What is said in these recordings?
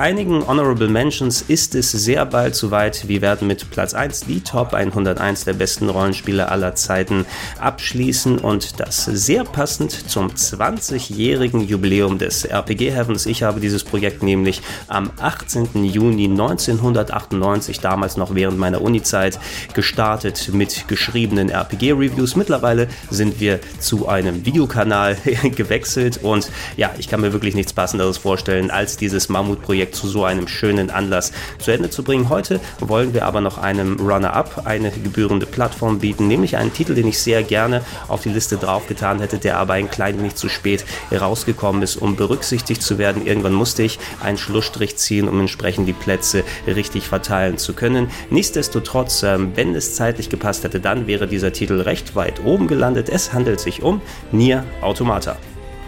Einigen Honorable Mentions ist es sehr bald soweit. Wir werden mit Platz 1 die Top 101 der besten Rollenspiele aller Zeiten abschließen und das sehr passend zum 20-jährigen Jubiläum des RPG Heavens. Ich habe dieses Projekt nämlich am 18. Juni 1998, damals noch während meiner Unizeit, gestartet mit geschriebenen RPG-Reviews. Mittlerweile sind wir zu einem Videokanal gewechselt und ja, ich kann mir wirklich nichts Passenderes vorstellen, als dieses Mammut Projekt zu so einem schönen Anlass zu Ende zu bringen. Heute wollen wir aber noch einem Runner-Up eine gebührende Plattform bieten, nämlich einen Titel, den ich sehr gerne auf die Liste draufgetan hätte, der aber ein klein wenig zu spät rausgekommen ist, um berücksichtigt zu werden. Irgendwann musste ich einen Schlussstrich ziehen, um entsprechend die Plätze richtig verteilen zu können. Nichtsdestotrotz, ähm, wenn es zeitlich gepasst hätte, dann wäre dieser Titel recht weit oben gelandet. Es handelt sich um Nier Automata.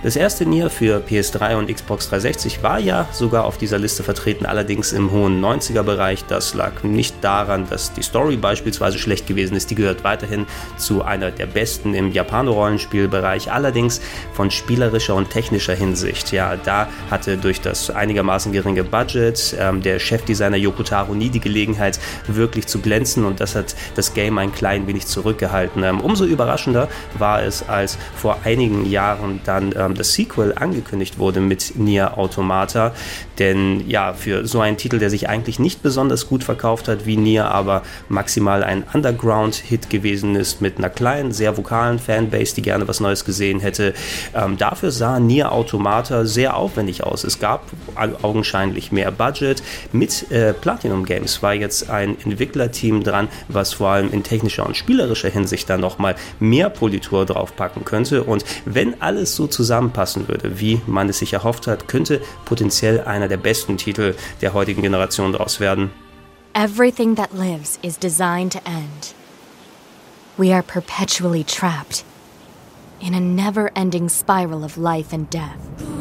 Das erste Nier für PS3 und Xbox 360 war ja sogar auf dieser Liste vertreten, allerdings im hohen 90er Bereich. Das lag nicht daran, dass die Story beispielsweise schlecht gewesen ist. Die gehört weiterhin zu einer der besten im Japano-Rollenspielbereich, allerdings von spielerischer und technischer Hinsicht. Ja, da hatte durch das einigermaßen geringe Budget ähm, der Chefdesigner Yokotaro nie die Gelegenheit, wirklich zu glänzen und das hat das Game ein klein wenig zurückgehalten. Ähm, umso überraschender war es, als vor einigen Jahren dann ähm, das Sequel angekündigt wurde mit Nier Automata. Denn ja, für so einen Titel, der sich eigentlich nicht besonders gut verkauft hat wie Nier, aber maximal ein Underground-Hit gewesen ist mit einer kleinen, sehr vokalen Fanbase, die gerne was Neues gesehen hätte. Ähm, dafür sah Nier Automata sehr aufwendig aus. Es gab augenscheinlich mehr Budget. Mit äh, Platinum Games war jetzt ein Entwicklerteam dran, was vor allem in technischer und spielerischer Hinsicht da nochmal mehr Politur draufpacken könnte. Und wenn alles so zusammen zusammenpassen würde, wie man es sich erhofft hat, könnte potenziell einer der besten Titel der heutigen Generation daraus werden. Everything that lives is designed to end. We are perpetually trapped in a never-ending spiral of life and death.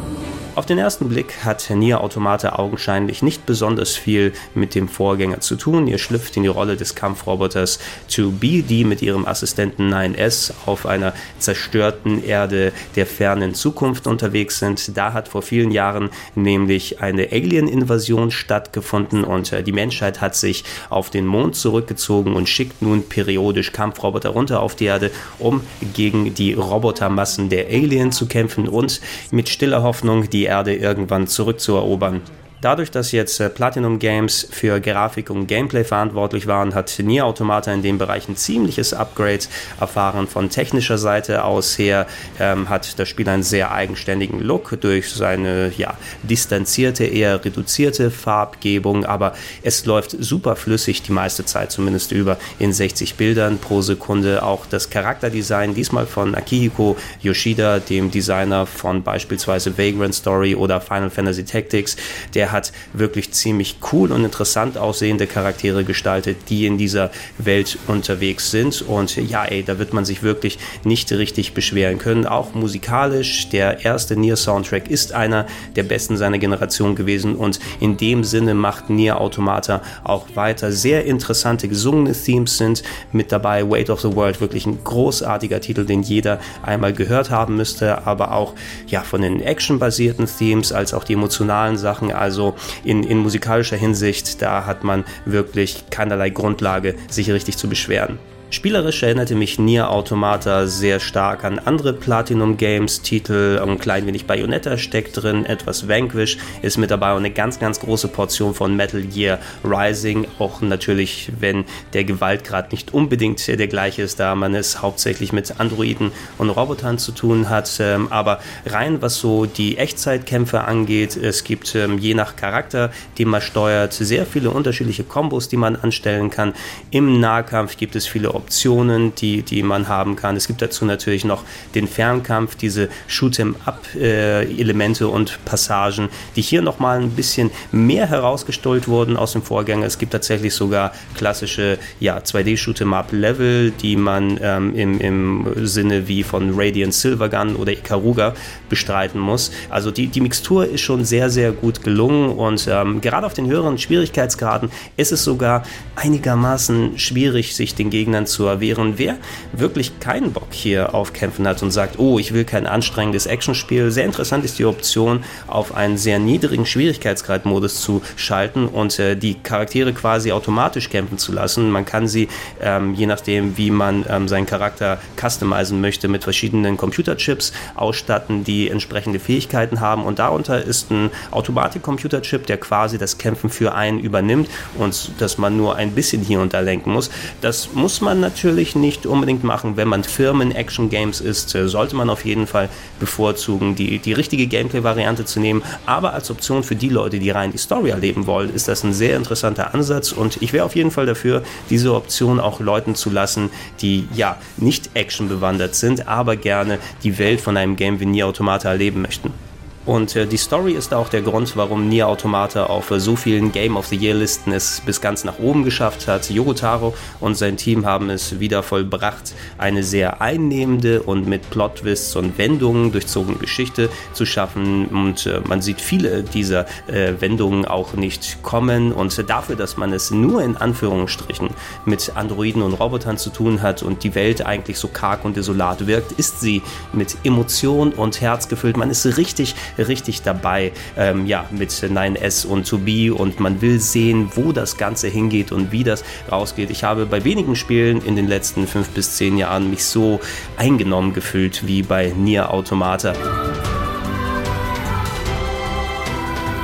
Auf den ersten Blick hat Nier Automata augenscheinlich nicht besonders viel mit dem Vorgänger zu tun. Ihr schlüpft in die Rolle des Kampfroboters 2B, die mit ihrem Assistenten 9S auf einer zerstörten Erde der fernen Zukunft unterwegs sind. Da hat vor vielen Jahren nämlich eine Alien-Invasion stattgefunden und äh, die Menschheit hat sich auf den Mond zurückgezogen und schickt nun periodisch Kampfroboter runter auf die Erde, um gegen die Robotermassen der Alien zu kämpfen und mit stiller Hoffnung die Erde irgendwann zurückzuerobern. Dadurch, dass jetzt äh, Platinum Games für Grafik und Gameplay verantwortlich waren, hat Nier Automata in dem Bereich ein ziemliches Upgrade erfahren. Von technischer Seite aus her ähm, hat das Spiel einen sehr eigenständigen Look durch seine ja, distanzierte, eher reduzierte Farbgebung, aber es läuft super flüssig die meiste Zeit zumindest über in 60 Bildern pro Sekunde. Auch das Charakterdesign, diesmal von Akihiko Yoshida, dem Designer von beispielsweise Vagrant Story oder Final Fantasy Tactics, der hat wirklich ziemlich cool und interessant aussehende Charaktere gestaltet, die in dieser Welt unterwegs sind. Und ja, ey, da wird man sich wirklich nicht richtig beschweren können. Auch musikalisch, der erste Nier-Soundtrack ist einer der besten seiner Generation gewesen und in dem Sinne macht Nier Automata auch weiter. Sehr interessante gesungene Themes sind mit dabei. Weight of the World, wirklich ein großartiger Titel, den jeder einmal gehört haben müsste, aber auch ja von den actionbasierten Themes als auch die emotionalen Sachen. Also also in, in musikalischer Hinsicht, da hat man wirklich keinerlei Grundlage, sich richtig zu beschweren. Spielerisch erinnerte mich Nier Automata sehr stark an andere Platinum Games Titel, ein klein wenig Bayonetta steckt drin, etwas Vanquish ist mit dabei und eine ganz, ganz große Portion von Metal Gear Rising, auch natürlich, wenn der Gewaltgrad nicht unbedingt der gleiche ist, da man es hauptsächlich mit Androiden und Robotern zu tun hat, ähm, aber rein was so die Echtzeitkämpfe angeht, es gibt ähm, je nach Charakter, den man steuert, sehr viele unterschiedliche Kombos, die man anstellen kann. Im Nahkampf gibt es viele Optionen, die, die man haben kann. Es gibt dazu natürlich noch den Fernkampf, diese Shoot'em-up-Elemente und Passagen, die hier nochmal ein bisschen mehr herausgestellt wurden aus dem Vorgänger. Es gibt tatsächlich sogar klassische ja, 2D-Shoot'em-up-Level, die man ähm, im, im Sinne wie von Radiant Silvergun oder Ikaruga bestreiten muss. Also die, die Mixtur ist schon sehr, sehr gut gelungen und ähm, gerade auf den höheren Schwierigkeitsgraden ist es sogar einigermaßen schwierig, sich den Gegnern zu erwehren. Wer wirklich keinen Bock hier auf Kämpfen hat und sagt, oh, ich will kein anstrengendes Actionspiel, sehr interessant ist die Option, auf einen sehr niedrigen Schwierigkeitsgrad-Modus zu schalten und äh, die Charaktere quasi automatisch kämpfen zu lassen. Man kann sie, ähm, je nachdem, wie man ähm, seinen Charakter customizen möchte, mit verschiedenen Computerchips ausstatten, die entsprechende Fähigkeiten haben. Und darunter ist ein Automatik-Computerchip, der quasi das Kämpfen für einen übernimmt und dass man nur ein bisschen hier und da lenken muss. Das muss man natürlich nicht unbedingt machen, wenn man Firmen-Action-Games ist. Äh, sollte man auf jeden Fall bevorzugen, die, die richtige Gameplay-Variante zu nehmen. Aber als Option für die Leute, die rein die Story erleben wollen, ist das ein sehr interessanter Ansatz. Und ich wäre auf jeden Fall dafür, diese Option auch Leuten zu lassen, die ja nicht Action bewandert sind, aber gerne die Welt von einem Game wie Nier Automata erleben möchten. Und äh, die Story ist auch der Grund, warum Nier Automata auf äh, so vielen Game of the Year Listen es bis ganz nach oben geschafft hat. Yogotaro und sein Team haben es wieder vollbracht, eine sehr einnehmende und mit Plot-Twists und Wendungen durchzogene Geschichte zu schaffen. Und äh, man sieht viele dieser äh, Wendungen auch nicht kommen. Und dafür, dass man es nur in Anführungsstrichen mit Androiden und Robotern zu tun hat und die Welt eigentlich so karg und desolat wirkt, ist sie mit Emotion und Herz gefüllt. Man ist richtig richtig dabei, ähm, ja, mit 9S und To Be und man will sehen, wo das Ganze hingeht und wie das rausgeht. Ich habe bei wenigen Spielen in den letzten fünf bis zehn Jahren mich so eingenommen gefühlt wie bei Nier Automata.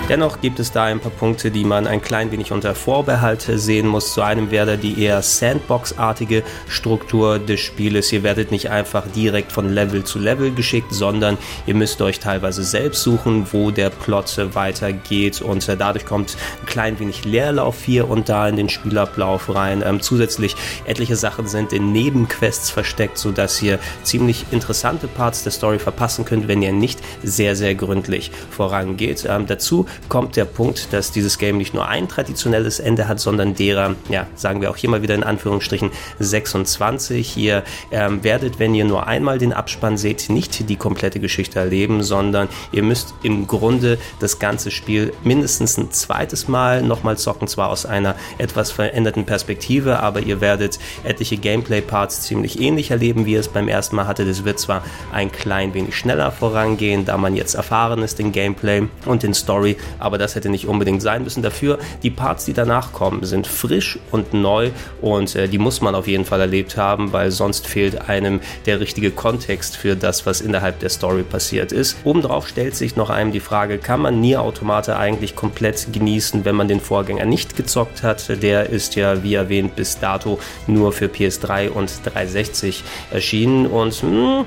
Dennoch gibt es da ein paar Punkte, die man ein klein wenig unter Vorbehalt sehen muss. Zu einem wäre die eher Sandbox-artige Struktur des Spieles. Ihr werdet nicht einfach direkt von Level zu Level geschickt, sondern ihr müsst euch teilweise selbst suchen, wo der Plot weitergeht und dadurch kommt ein klein wenig Leerlauf hier und da in den Spielablauf rein. Ähm, zusätzlich etliche Sachen sind in Nebenquests versteckt, sodass ihr ziemlich interessante Parts der Story verpassen könnt, wenn ihr nicht sehr, sehr gründlich vorangeht. Ähm, dazu kommt der Punkt, dass dieses Game nicht nur ein traditionelles Ende hat, sondern derer, ja, sagen wir auch hier mal wieder in Anführungsstrichen 26. Ihr ähm, werdet, wenn ihr nur einmal den Abspann seht, nicht die komplette Geschichte erleben, sondern ihr müsst im Grunde das ganze Spiel mindestens ein zweites Mal nochmal zocken, zwar aus einer etwas veränderten Perspektive, aber ihr werdet etliche Gameplay-Parts ziemlich ähnlich erleben, wie ihr es beim ersten Mal hatte. Das wird zwar ein klein wenig schneller vorangehen, da man jetzt erfahren ist in Gameplay und in Story, aber das hätte nicht unbedingt sein müssen. Dafür, die Parts, die danach kommen, sind frisch und neu und äh, die muss man auf jeden Fall erlebt haben, weil sonst fehlt einem der richtige Kontext für das, was innerhalb der Story passiert ist. Obendrauf stellt sich noch einem die Frage, kann man Nier Automata eigentlich komplett genießen, wenn man den Vorgänger nicht gezockt hat? Der ist ja, wie erwähnt, bis dato nur für PS3 und 360 erschienen und mh, hm,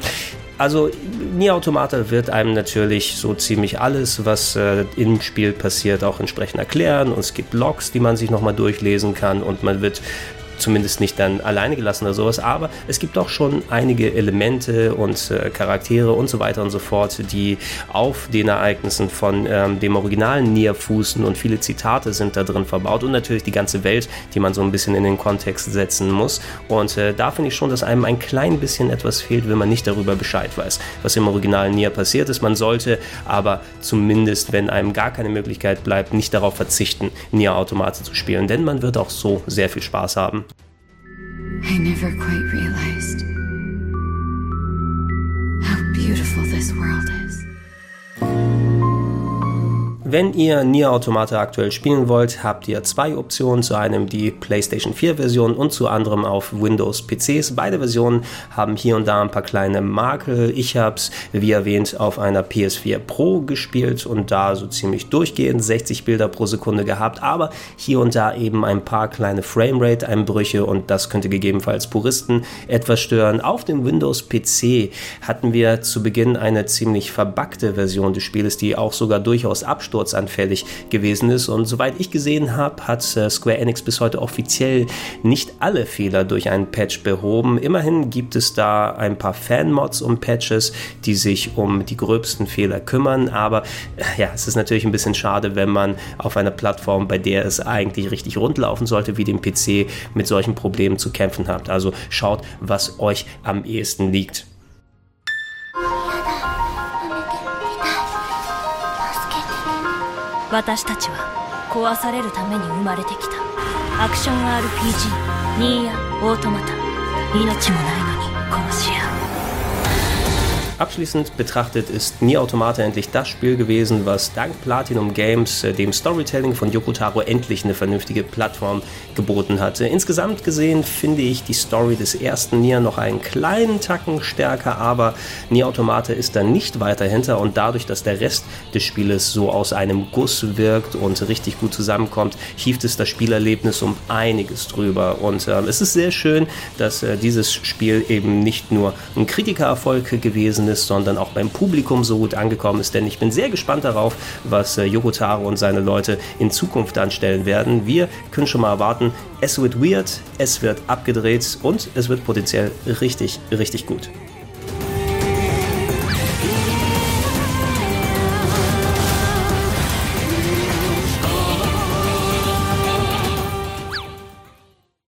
also Nier Automata wird einem natürlich so ziemlich alles, was äh, im Spiel passiert, auch entsprechend erklären. Und es gibt Logs, die man sich nochmal durchlesen kann und man wird zumindest nicht dann alleine gelassen oder sowas, aber es gibt auch schon einige Elemente und äh, Charaktere und so weiter und so fort, die auf den Ereignissen von ähm, dem originalen Nier fußen und viele Zitate sind da drin verbaut und natürlich die ganze Welt, die man so ein bisschen in den Kontext setzen muss. Und äh, da finde ich schon, dass einem ein klein bisschen etwas fehlt, wenn man nicht darüber Bescheid weiß, was im originalen Nier passiert ist. Man sollte aber zumindest, wenn einem gar keine Möglichkeit bleibt, nicht darauf verzichten, Nier Automate zu spielen, denn man wird auch so sehr viel Spaß haben. I never quite realized how beautiful this world is. Wenn ihr Nier Automata aktuell spielen wollt, habt ihr zwei Optionen. Zu einem die PlayStation 4 Version und zu anderem auf Windows PCs. Beide Versionen haben hier und da ein paar kleine Makel. Ich habe es, wie erwähnt, auf einer PS4 Pro gespielt und da so ziemlich durchgehend 60 Bilder pro Sekunde gehabt, aber hier und da eben ein paar kleine Framerate-Einbrüche und das könnte gegebenenfalls Puristen etwas stören. Auf dem Windows PC hatten wir zu Beginn eine ziemlich verbackte Version des Spieles, die auch sogar durchaus absturz absturzanfällig gewesen ist. Und soweit ich gesehen habe, hat äh, Square Enix bis heute offiziell nicht alle Fehler durch einen Patch behoben. Immerhin gibt es da ein paar Fan-Mods und Patches, die sich um die gröbsten Fehler kümmern. Aber äh, ja, es ist natürlich ein bisschen schade, wenn man auf einer Plattform, bei der es eigentlich richtig rund laufen sollte, wie dem PC, mit solchen Problemen zu kämpfen hat. Also schaut, was euch am ehesten liegt. 私たちは壊されるために生まれてきた。アクション RPG ニーヤオートマタ。命もないのに殺し合 Abschließend betrachtet ist Nier Automata endlich das Spiel gewesen, was dank Platinum Games äh, dem Storytelling von Yoko Taro endlich eine vernünftige Plattform geboten hatte. Insgesamt gesehen finde ich die Story des ersten Nier noch einen kleinen Tacken stärker, aber Nier Automata ist da nicht weiter hinter und dadurch, dass der Rest des Spieles so aus einem Guss wirkt und richtig gut zusammenkommt, hieft es das Spielerlebnis um einiges drüber. Und äh, es ist sehr schön, dass äh, dieses Spiel eben nicht nur ein Kritikererfolg gewesen ist, sondern auch beim Publikum so gut angekommen ist. Denn ich bin sehr gespannt darauf, was äh, Yoko und seine Leute in Zukunft anstellen werden. Wir können schon mal erwarten, es wird weird, es wird abgedreht und es wird potenziell richtig, richtig gut.